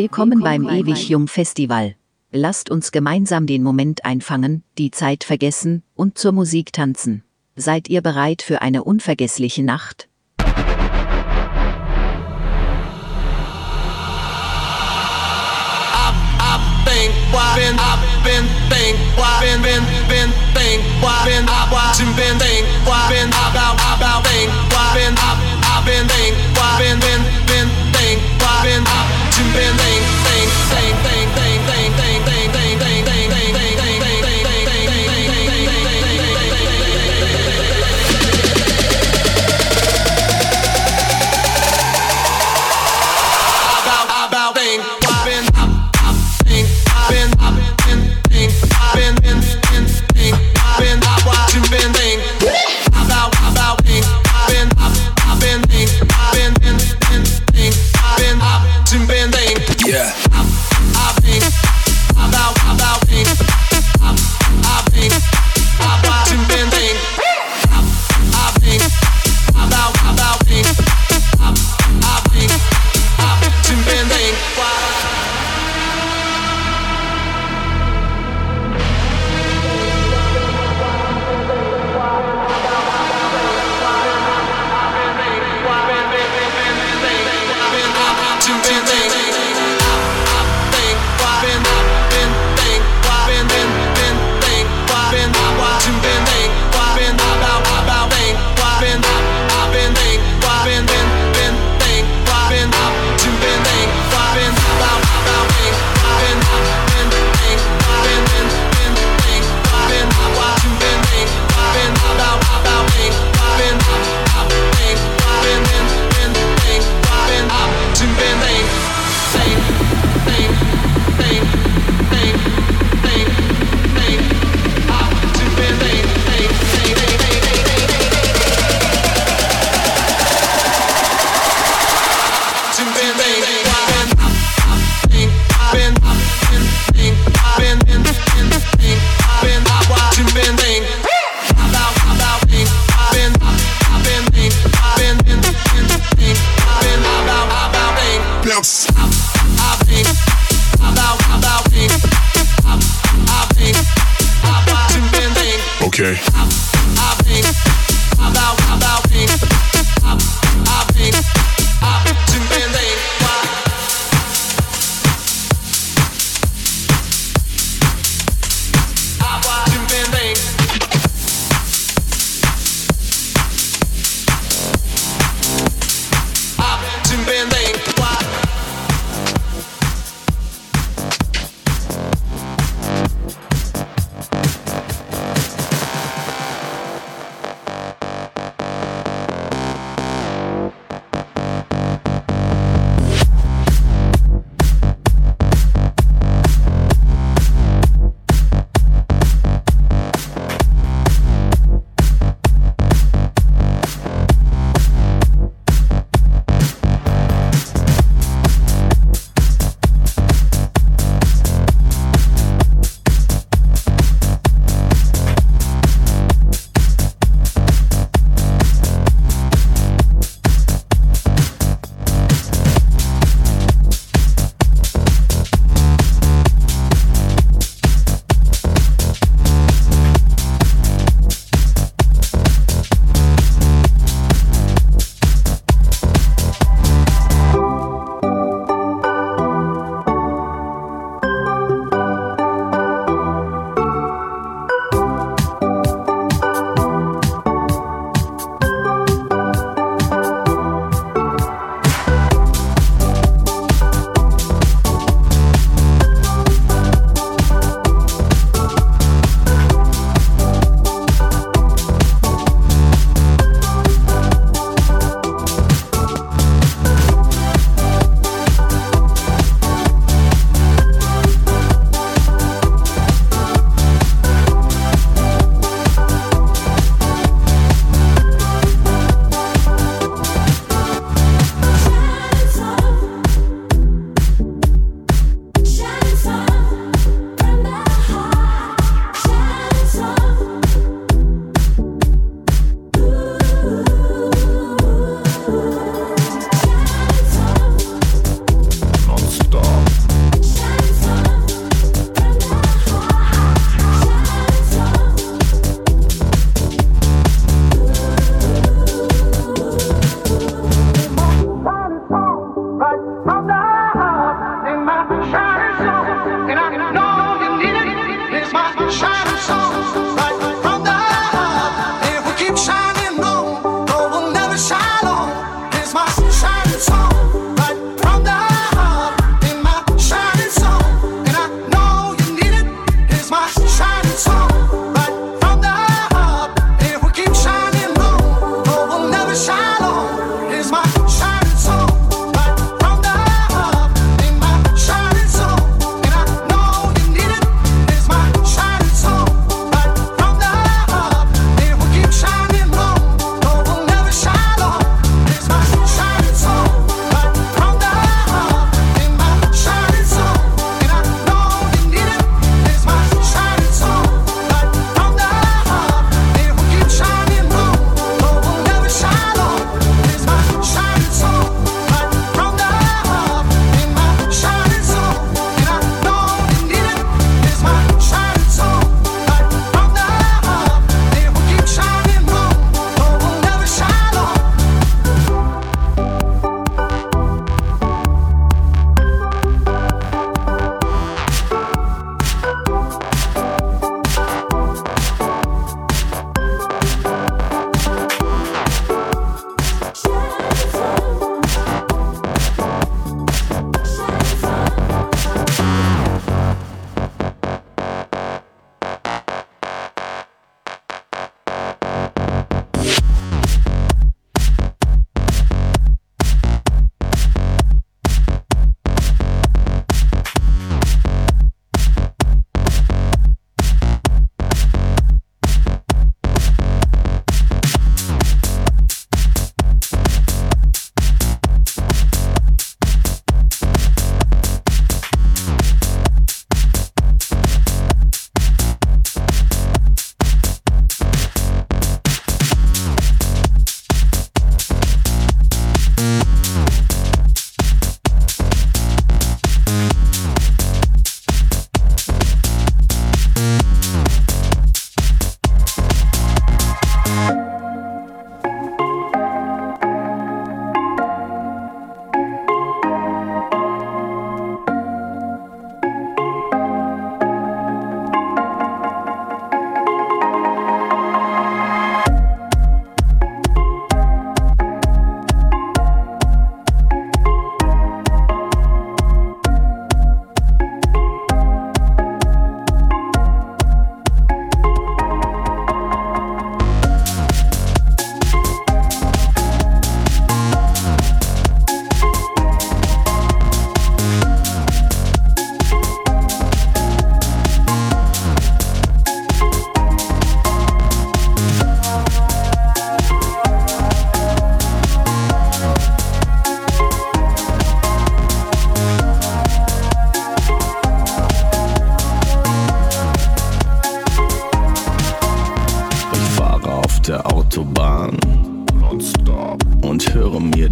Willkommen beim Ewig Jung Festival. Lasst uns gemeinsam den Moment einfangen, die Zeit vergessen und zur Musik tanzen. Seid ihr bereit für eine unvergessliche Nacht? I've been marching band thing, thing, thing, thing.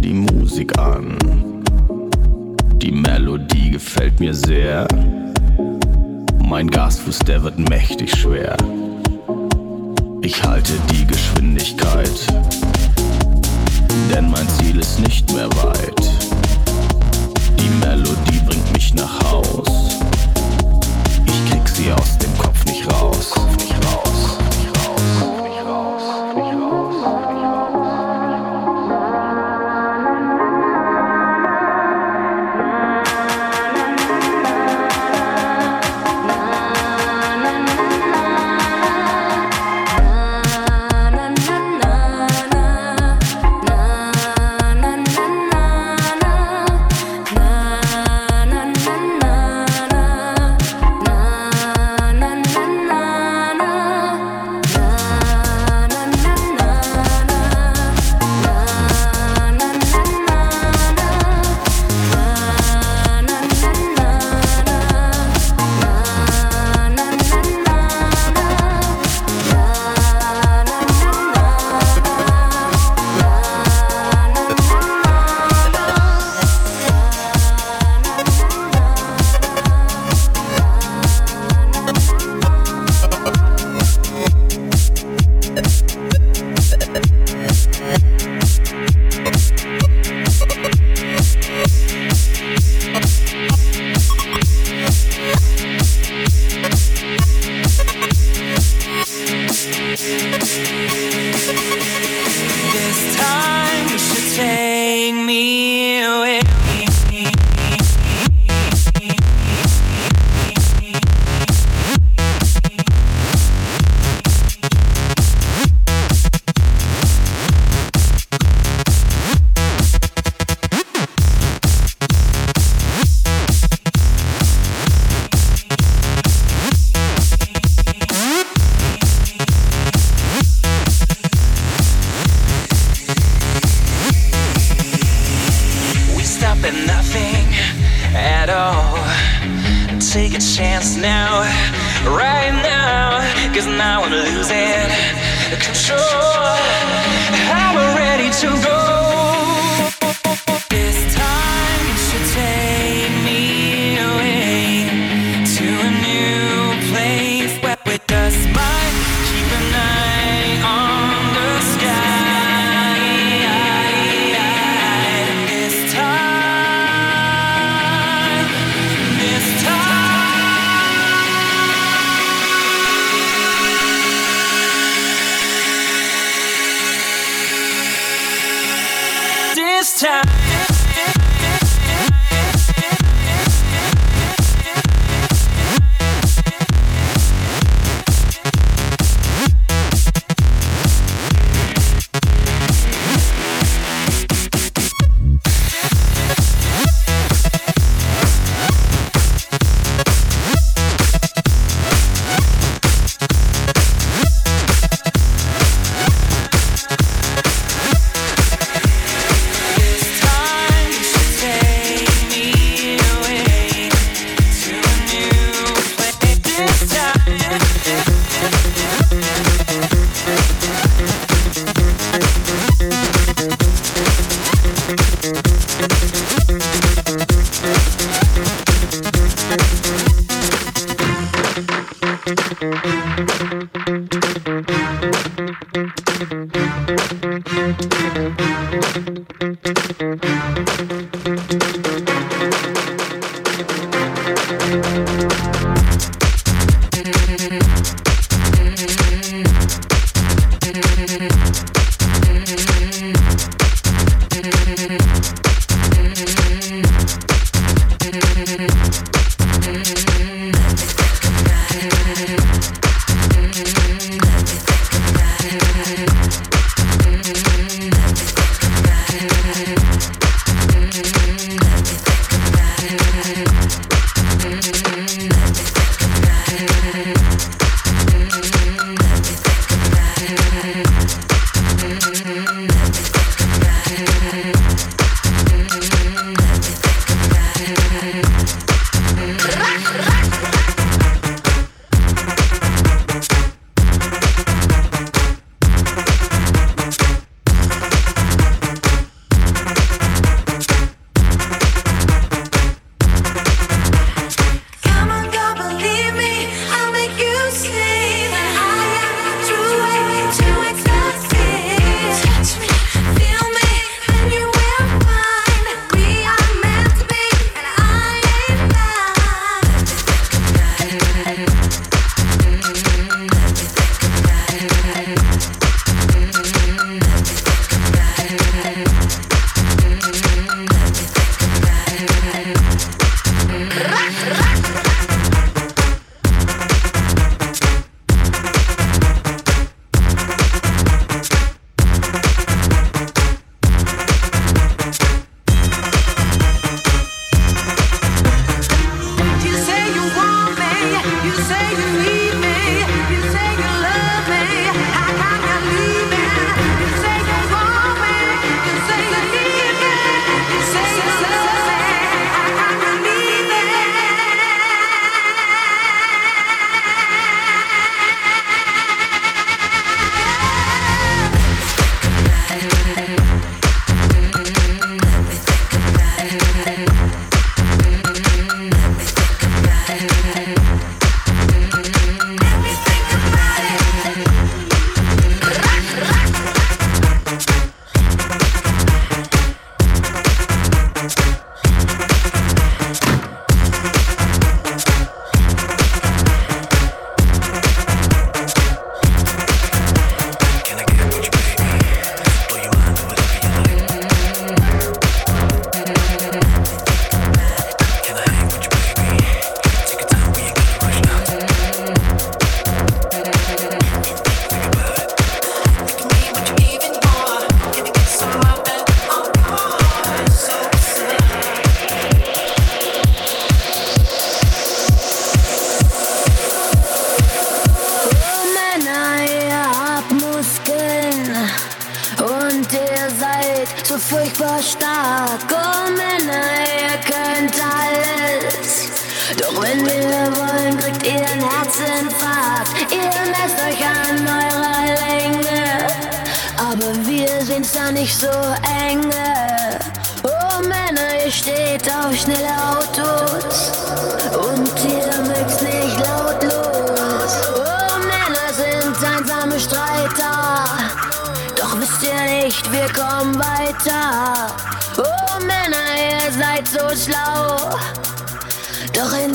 die Musik an. Die Melodie gefällt mir sehr. Mein Gasfuß, der wird mächtig schwer. Ich halte die Geschwindigkeit, denn mein Ziel ist nicht mehr weit. Die Melodie bringt mich nach Haus. Ich krieg sie aus dem Kopf nicht raus. Kopf nicht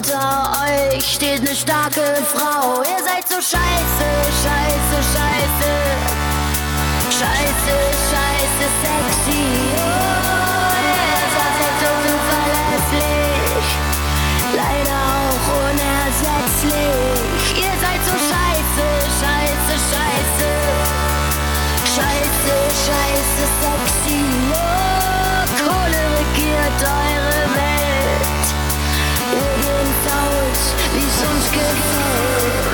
Hinter euch steht eine starke Frau. Ihr seid so scheiße, scheiße, scheiße. Scheiße, scheiße, sexy. Oh, ihr seid so unverlässlich. Leider auch unersetzlich. Ihr seid so scheiße, scheiße, scheiße. Scheiße, scheiße, sexy. Oh, Kohle regiert eure es uns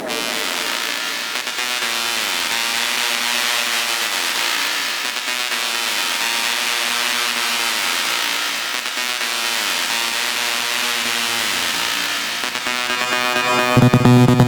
Música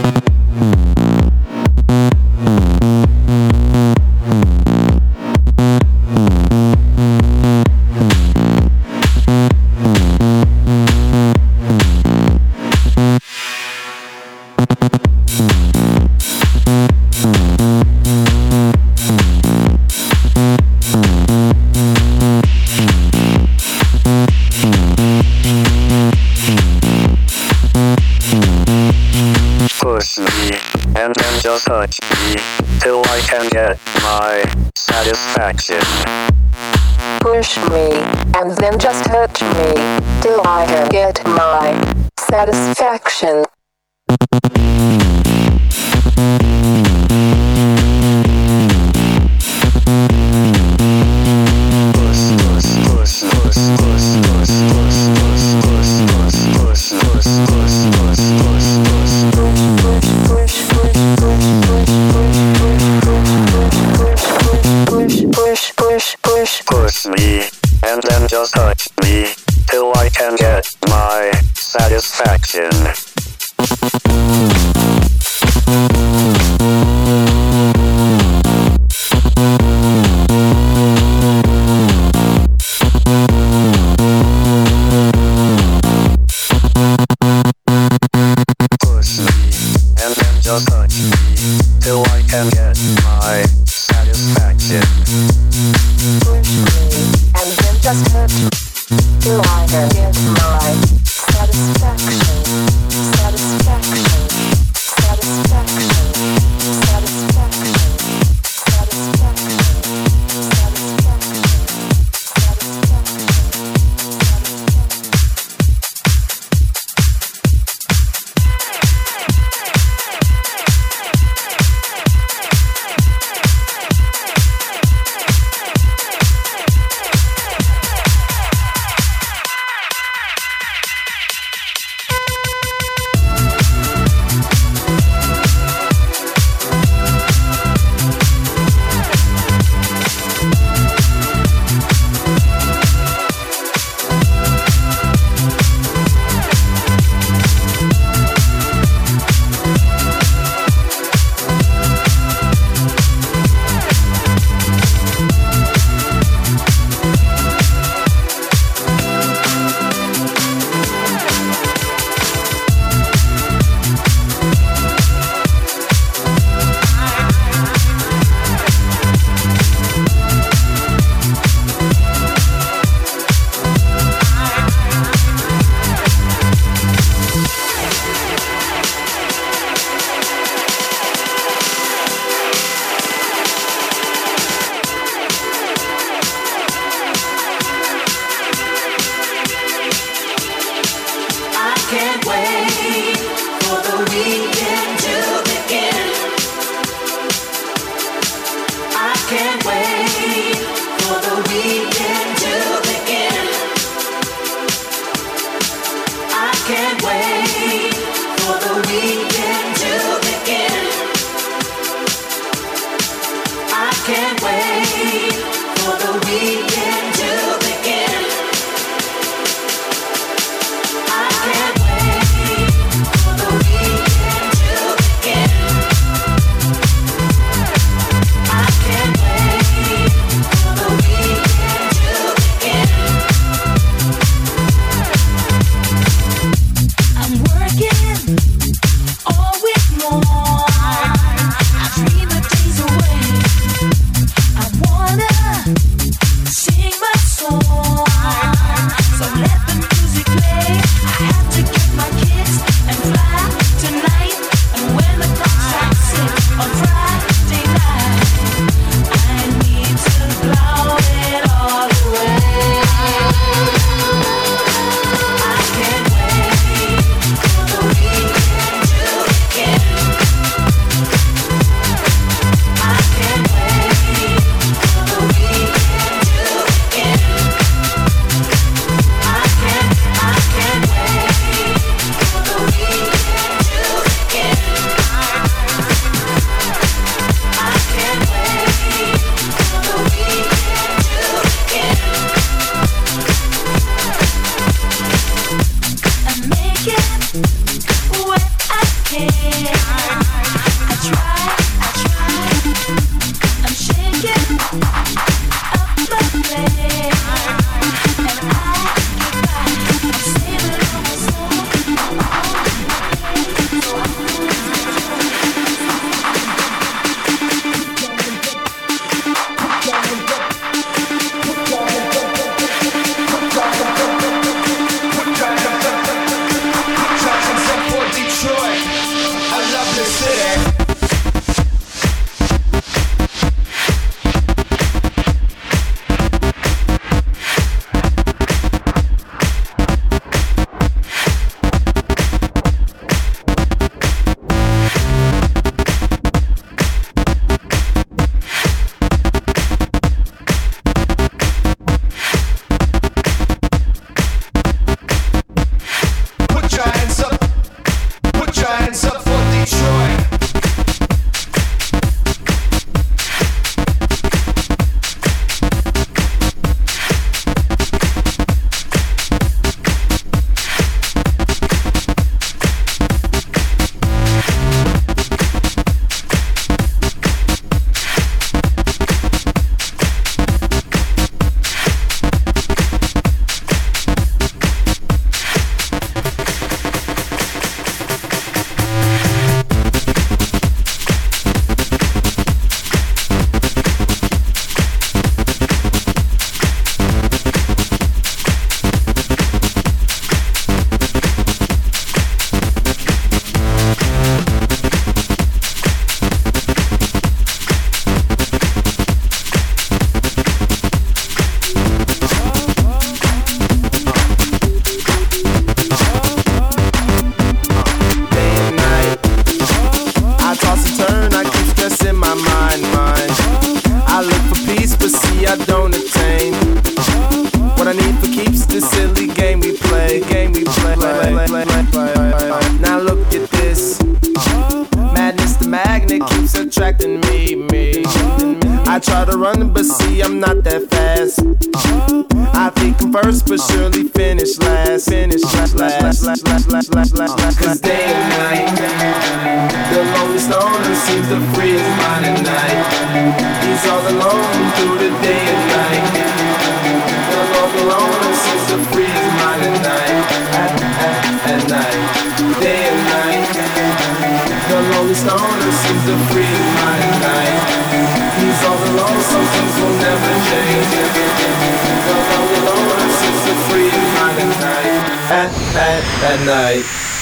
at, at night.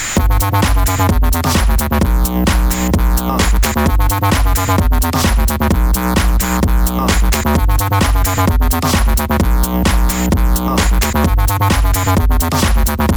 At,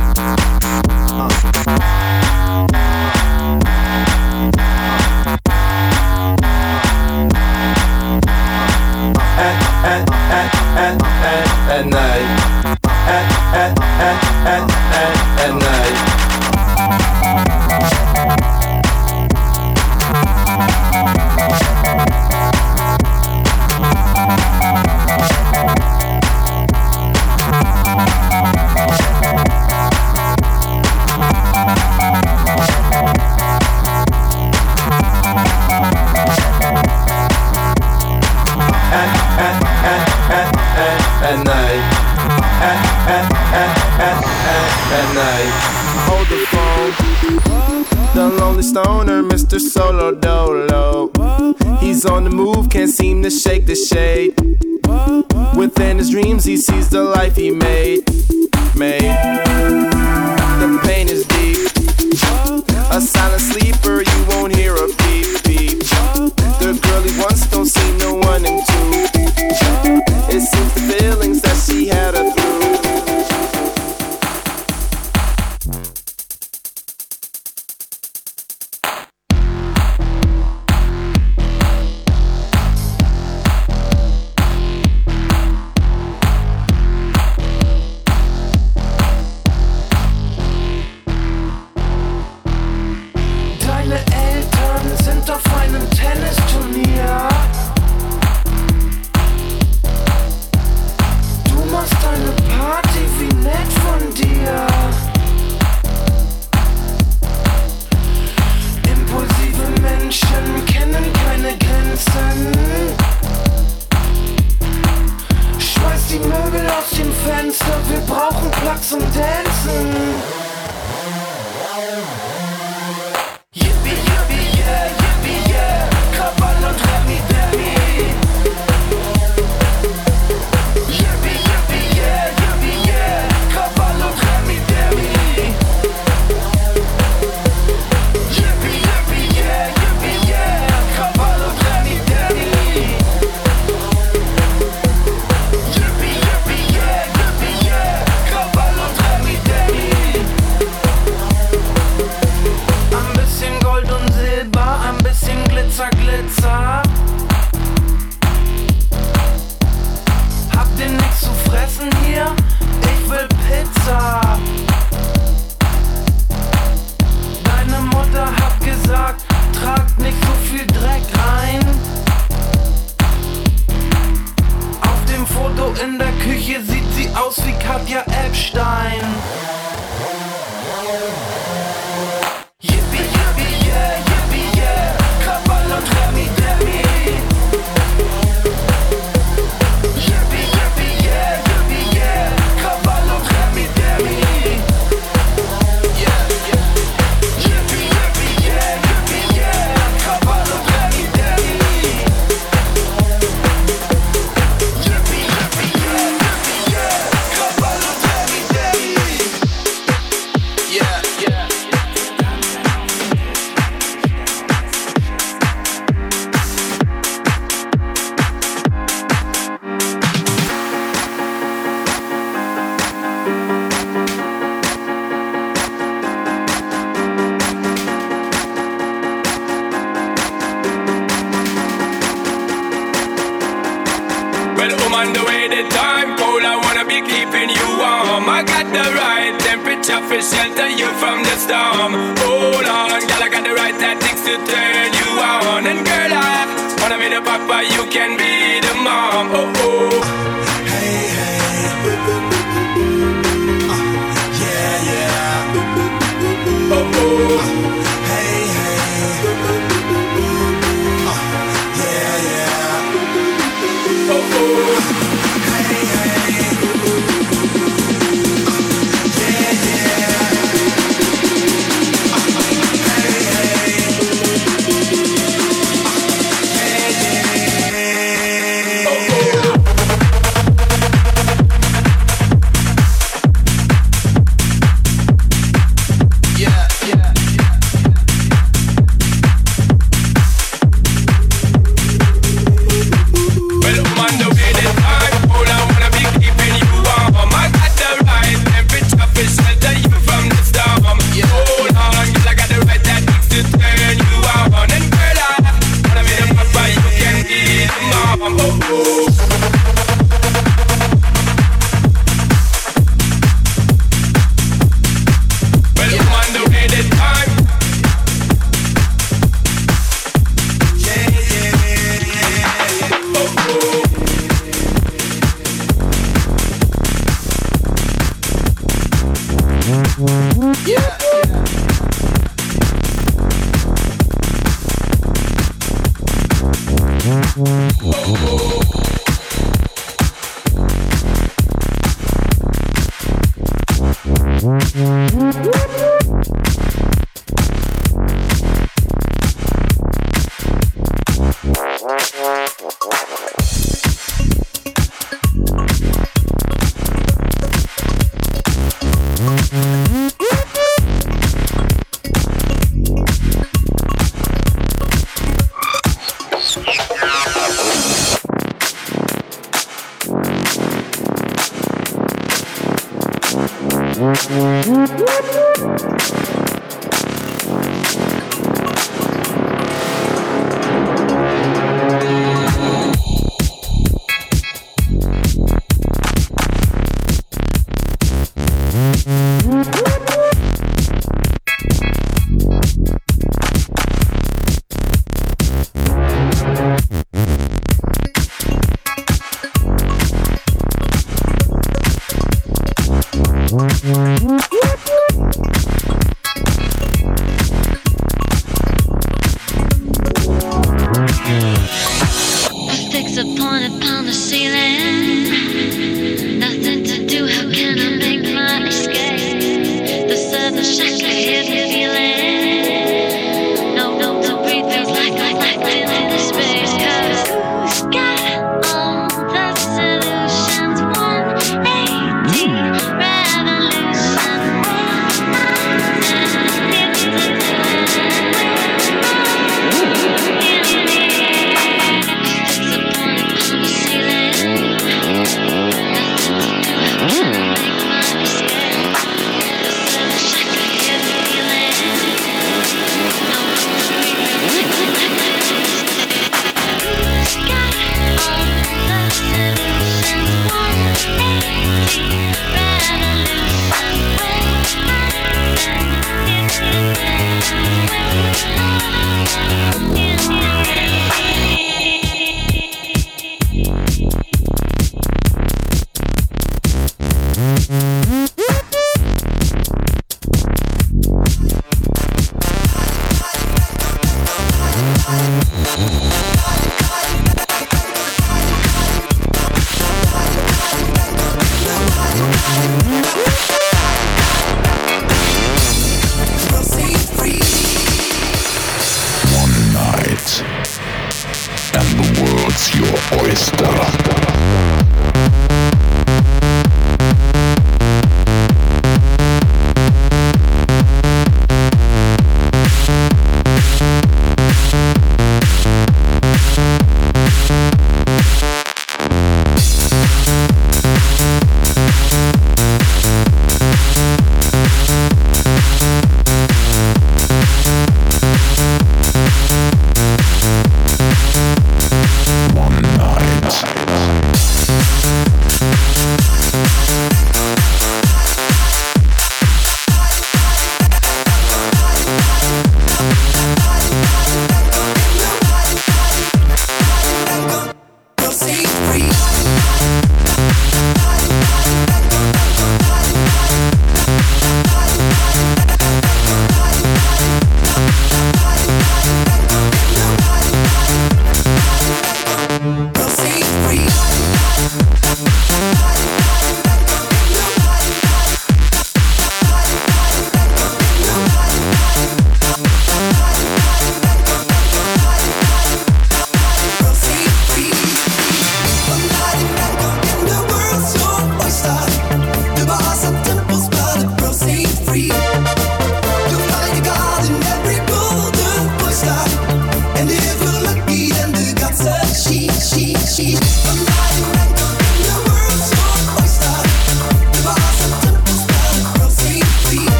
Woo!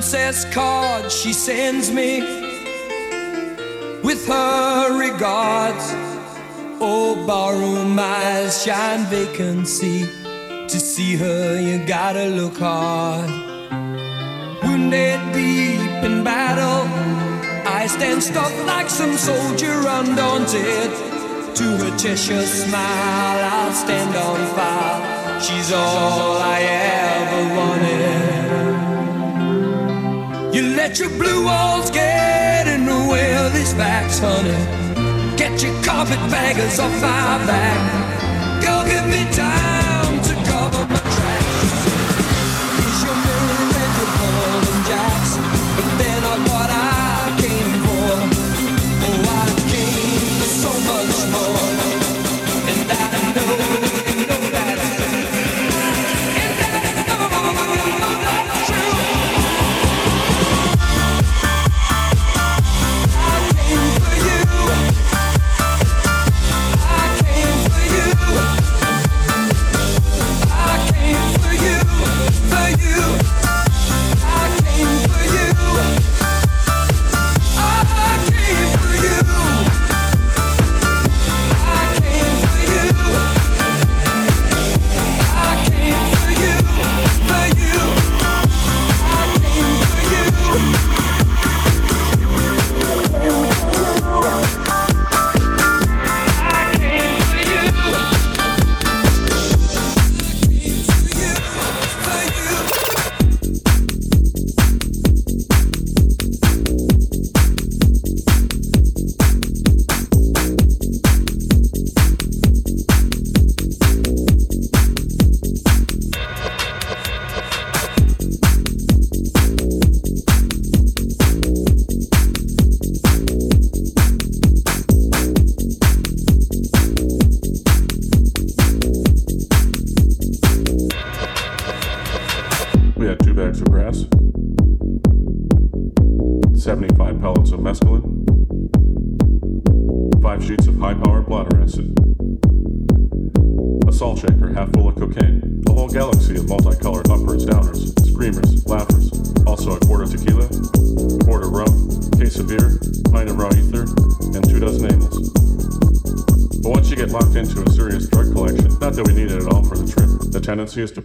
princess card she sends me with her regards. Oh, barroom eyes shine vacancy. To see her, you gotta look hard. Wounded deep in battle, I stand stuck like some soldier undaunted. To her Cheshire smile, I'll stand on fire. She's all I ever wanted. Let your blue walls get in the way of these facts, honey. Get your carpetbaggers off my back. Girl, give me time.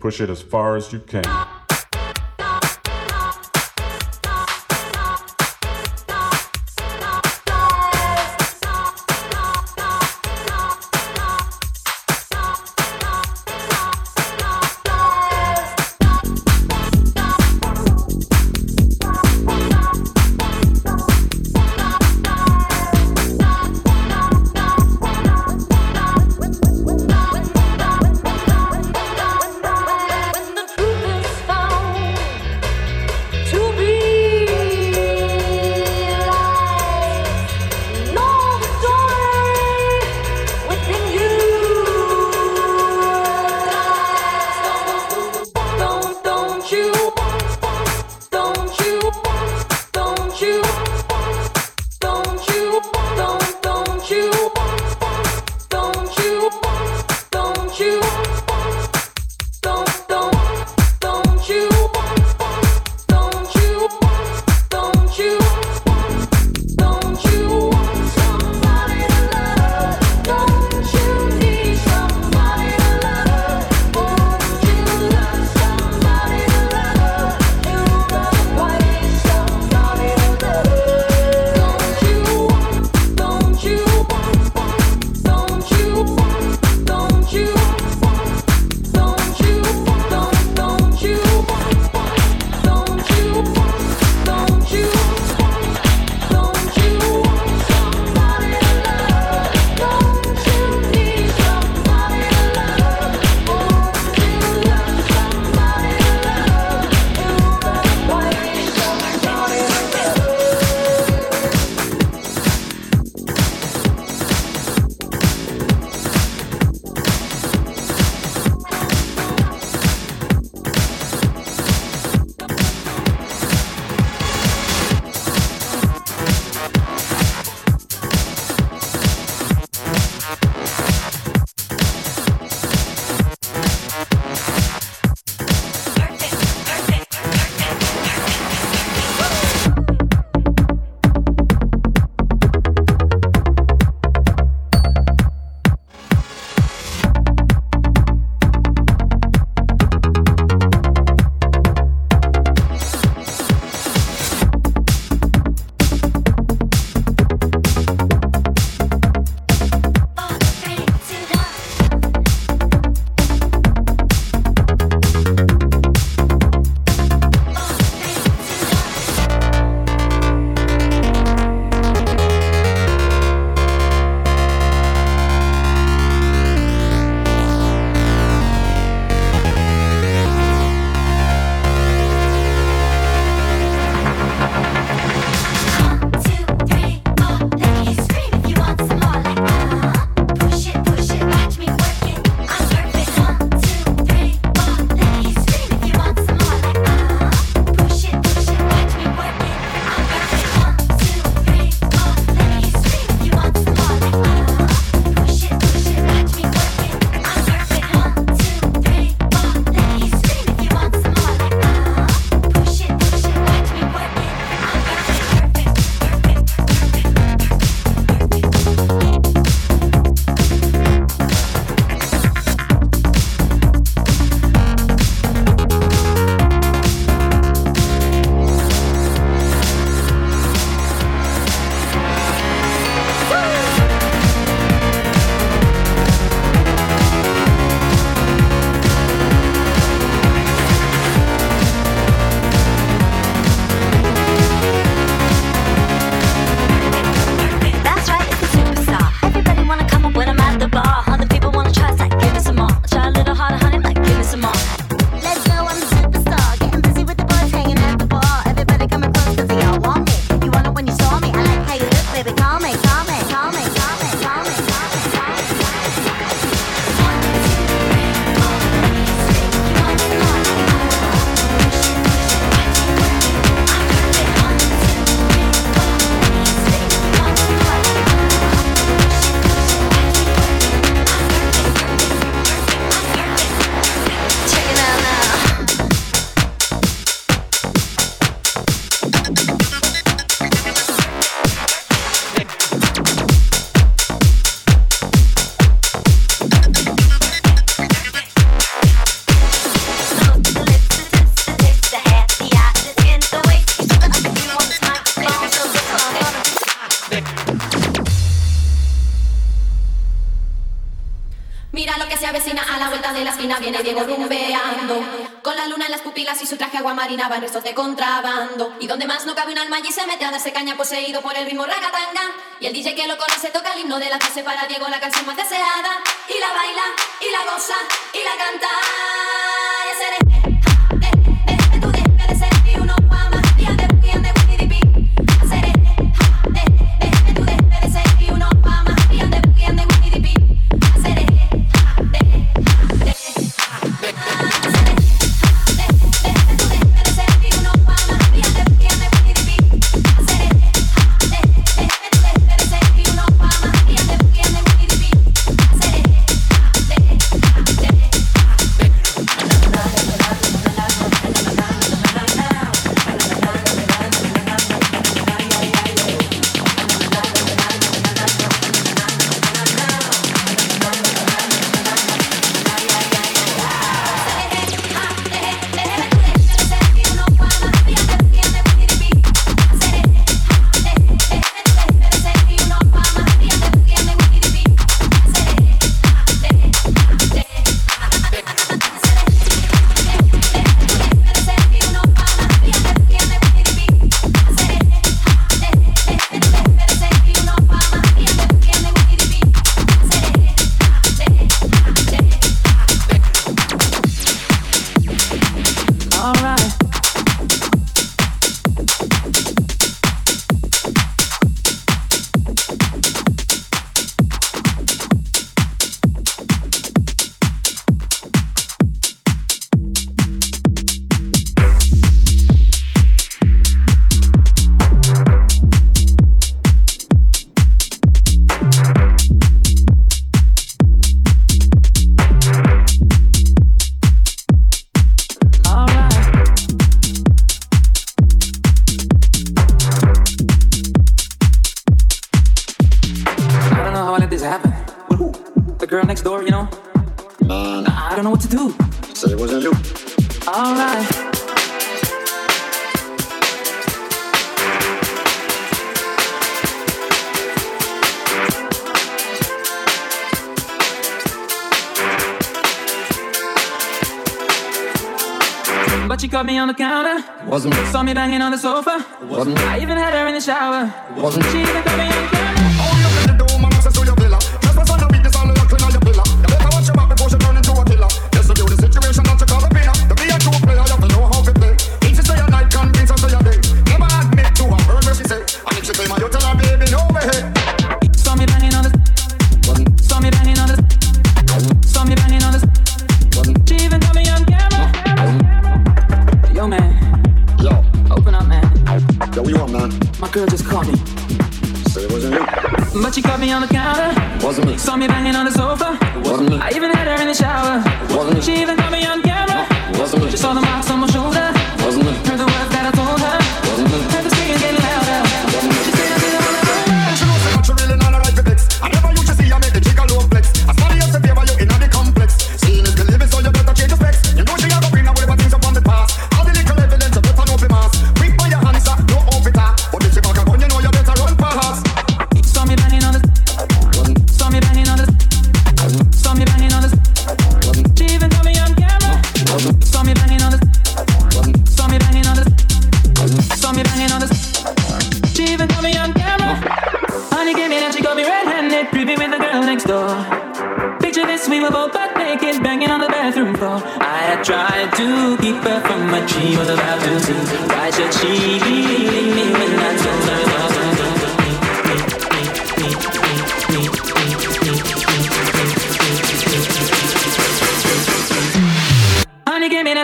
push it as far as you can. Restos de contrabando. Y donde más no cabe un alma allí se mete a darse caña poseído por el ritmo ragatanga. Y el DJ que lo conoce toca el himno de la clase para Diego la canción got me on the counter. Wasn't saw me banging on the sofa. Wasn't I even had her in the shower. Wasn't she even got me on the counter?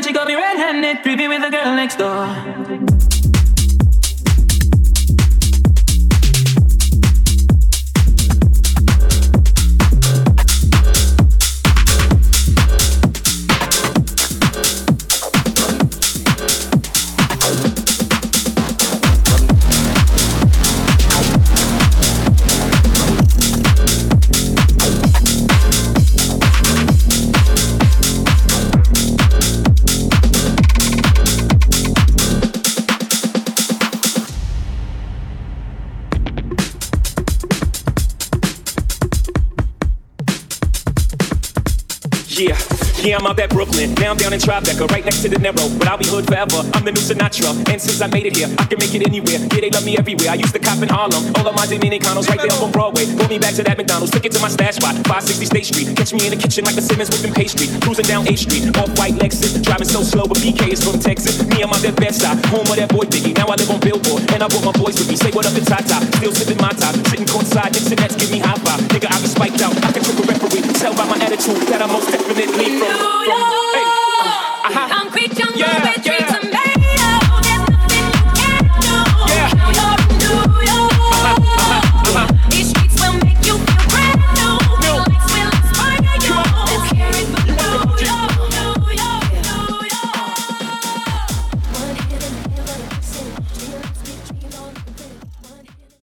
she got me red-handed, creepy with the girl next door. I'm that Brooklyn. Now I'm down in Tribeca, right next to the Narrow. But I'll be hood forever. I'm the new Sinatra. And since I made it here, I can make it anywhere. Yeah, they love me everywhere. I used to cop in Harlem. All of my Dominicanos right there up on Broadway. Pull me back to that McDonald's. Took it to my stash spot, 560 State Street. Catch me in the kitchen like a Simmons whipping pastry. Cruising down A Street, off white Lexus. Driving so slow, but BK is from Texas. Me, I'm out stop. Home of that boy Biggie. Now I live on Billboard. And I brought my boys with me. Say what up to Tata. Still sipping my top. Sitting courtside. Knicks and Nets give me high five. Nigga, I be spiked out. I can trick a referee. Tell by my attitude that I'm most definitely from. Hey. Uh-huh. I'm quick, I'm yeah.